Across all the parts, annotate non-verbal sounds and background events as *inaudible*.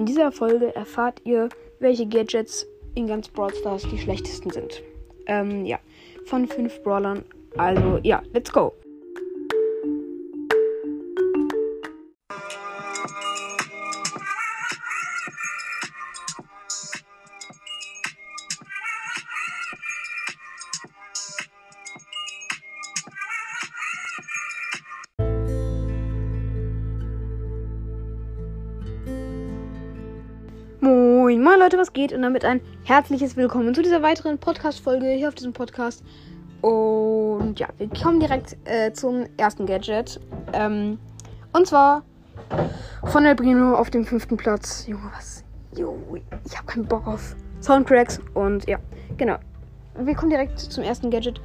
In dieser Folge erfahrt ihr, welche Gadgets in ganz Brawl Stars die schlechtesten sind. Ähm, ja, von fünf Brawlern. Also, ja, let's go. Moin, moin Leute, was geht? Und damit ein herzliches Willkommen zu dieser weiteren Podcast-Folge hier auf diesem Podcast. Und ja, wir kommen direkt äh, zum ersten Gadget. Ähm, und zwar von El Brino auf dem fünften Platz. Junge, was? Junge, ich habe keinen Bock auf Soundtracks. Und ja, genau. Wir kommen direkt zum ersten Gadget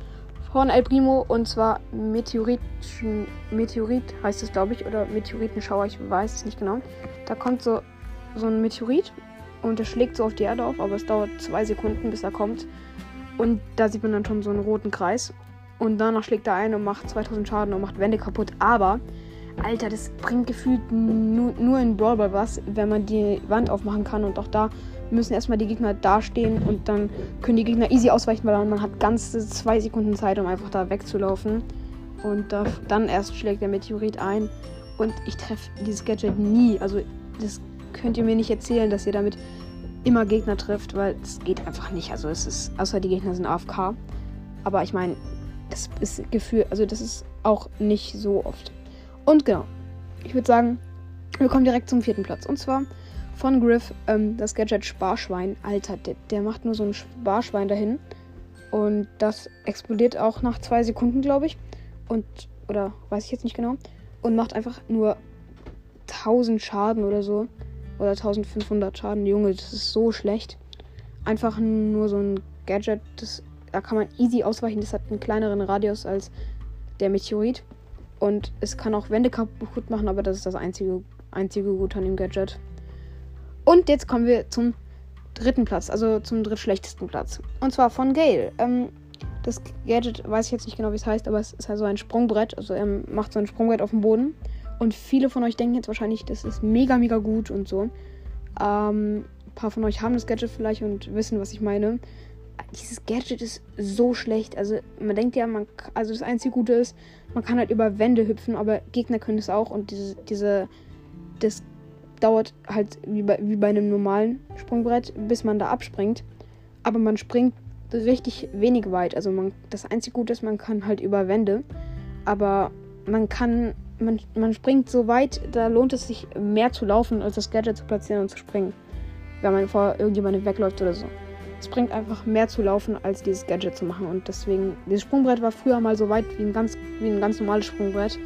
von El Primo und zwar Meteorit, Meteorit heißt es, glaube ich, oder Meteoritenschauer, ich weiß es nicht genau. Da kommt so, so ein Meteorit und er schlägt so auf die Erde auf, aber es dauert zwei Sekunden, bis er kommt. Und da sieht man dann schon so einen roten Kreis. Und danach schlägt er ein und macht 2000 Schaden und macht Wände kaputt. Aber, Alter, das bringt gefühlt nur, nur in Brawl Ball was, wenn man die Wand aufmachen kann. Und auch da müssen erstmal die Gegner dastehen und dann können die Gegner easy ausweichen, weil man hat ganze zwei Sekunden Zeit, um einfach da wegzulaufen. Und da, dann erst schlägt der Meteorit ein. Und ich treffe dieses Gadget nie. Also, das könnt ihr mir nicht erzählen, dass ihr damit immer Gegner trifft, weil es geht einfach nicht. Also es ist, außer die Gegner sind AFK. Aber ich meine, das ist Gefühl, also das ist auch nicht so oft. Und genau, ich würde sagen, wir kommen direkt zum vierten Platz. Und zwar von Griff ähm, das Gadget Sparschwein. Alter, der, der macht nur so ein Sparschwein dahin. Und das explodiert auch nach zwei Sekunden, glaube ich. Und, oder weiß ich jetzt nicht genau. Und macht einfach nur 1000 Schaden oder so. Oder 1500 Schaden. Junge, das ist so schlecht. Einfach nur so ein Gadget, das, da kann man easy ausweichen. Das hat einen kleineren Radius als der Meteorit. Und es kann auch Wände kaputt machen, aber das ist das einzige, einzige Gut an dem Gadget. Und jetzt kommen wir zum dritten Platz, also zum drittschlechtesten Platz. Und zwar von Gale. Ähm, das Gadget weiß ich jetzt nicht genau, wie es heißt, aber es ist halt so ein Sprungbrett. Also er macht so ein Sprungbrett auf dem Boden. Und viele von euch denken jetzt wahrscheinlich, das ist mega, mega gut und so. Ähm, ein paar von euch haben das Gadget vielleicht und wissen, was ich meine. Dieses Gadget ist so schlecht. Also man denkt ja, man, also das einzige Gute ist, man kann halt über Wände hüpfen, aber Gegner können es auch und diese, diese, das dauert halt wie bei, wie bei einem normalen Sprungbrett, bis man da abspringt. Aber man springt richtig wenig weit. Also man, das einzige Gute ist, man kann halt über Wände. Aber man kann, man, man springt so weit, da lohnt es sich mehr zu laufen, als das Gadget zu platzieren und zu springen. Wenn man vor irgendjemandem wegläuft oder so. Es bringt einfach mehr zu laufen, als dieses Gadget zu machen. Und deswegen, dieses Sprungbrett war früher mal so weit wie ein ganz, wie ein ganz normales Sprungbrett.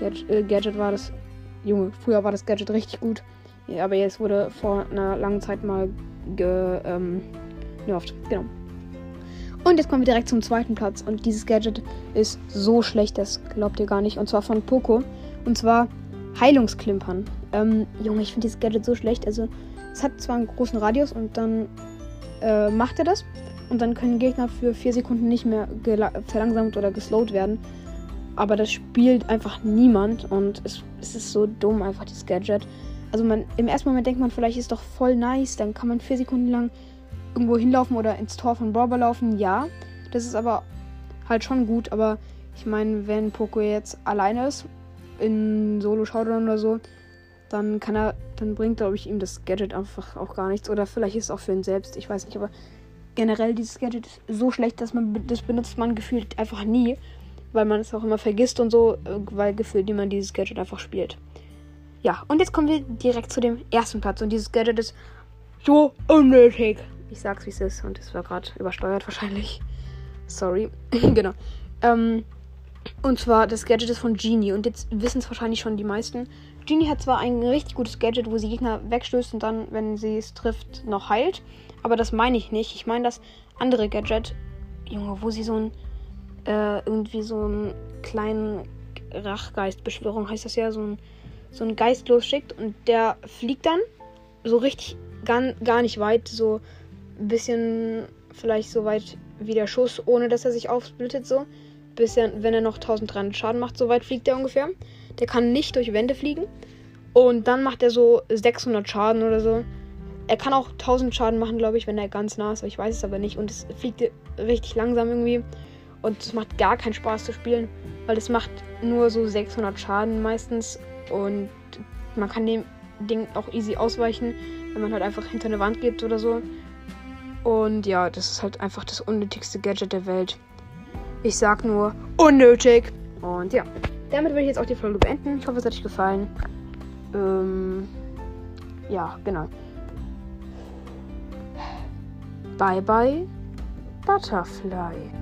Gadget, äh, Gadget war das, Junge, früher war das Gadget richtig gut. Aber jetzt wurde vor einer langen Zeit mal ge, ähm, nervt. Genau. Und jetzt kommen wir direkt zum zweiten Platz. Und dieses Gadget ist so schlecht, das glaubt ihr gar nicht. Und zwar von Poco. Und zwar Heilungsklimpern. Ähm, Junge, ich finde dieses Gadget so schlecht. Also, es hat zwar einen großen Radius und dann äh, macht er das. Und dann können Gegner für 4 Sekunden nicht mehr verlangsamt oder geslowt werden. Aber das spielt einfach niemand. Und es, es ist so dumm, einfach dieses Gadget. Also man, im ersten Moment denkt man, vielleicht ist doch voll nice. Dann kann man 4 Sekunden lang irgendwo hinlaufen oder ins Tor von Barber laufen. Ja, das ist aber halt schon gut. Aber ich meine, wenn Poco jetzt alleine ist, in Solo Showdown oder so, dann kann er, dann bringt, glaube ich, ihm das Gadget einfach auch gar nichts. Oder vielleicht ist es auch für ihn selbst, ich weiß nicht, aber generell dieses Gadget ist so schlecht, dass man das benutzt man gefühlt einfach nie, weil man es auch immer vergisst und so, äh, weil gefühlt niemand dieses Gadget einfach spielt. Ja, und jetzt kommen wir direkt zu dem ersten Platz und dieses Gadget ist so unnötig. Ich sag's wie es ist und es war gerade übersteuert wahrscheinlich. Sorry. *laughs* genau. Ähm, und zwar das Gadget ist von Genie und jetzt wissen es wahrscheinlich schon die meisten. Genie hat zwar ein richtig gutes Gadget, wo sie Gegner wegstößt und dann, wenn sie es trifft, noch heilt. Aber das meine ich nicht. Ich meine das andere Gadget, Junge, wo sie so ein, äh, irgendwie so einen kleinen Rachgeist-Beschwörung heißt das ja, so ein, so ein Geist losschickt und der fliegt dann so richtig gar, gar nicht weit, so bisschen vielleicht so weit wie der Schuss, ohne dass er sich aufsplittet, so. Bis er, wenn er noch 1300 Schaden macht, so weit fliegt er ungefähr. Der kann nicht durch Wände fliegen. Und dann macht er so 600 Schaden oder so. Er kann auch 1000 Schaden machen, glaube ich, wenn er ganz nah ist. Ich weiß es aber nicht. Und es fliegt richtig langsam irgendwie. Und es macht gar keinen Spaß zu spielen, weil es macht nur so 600 Schaden meistens. Und man kann dem Ding auch easy ausweichen, wenn man halt einfach hinter eine Wand geht oder so. Und ja, das ist halt einfach das unnötigste Gadget der Welt. Ich sag nur unnötig. Und ja, damit würde ich jetzt auch die Folge beenden. Ich hoffe, es hat euch gefallen. Ähm, ja, genau. Bye bye, Butterfly.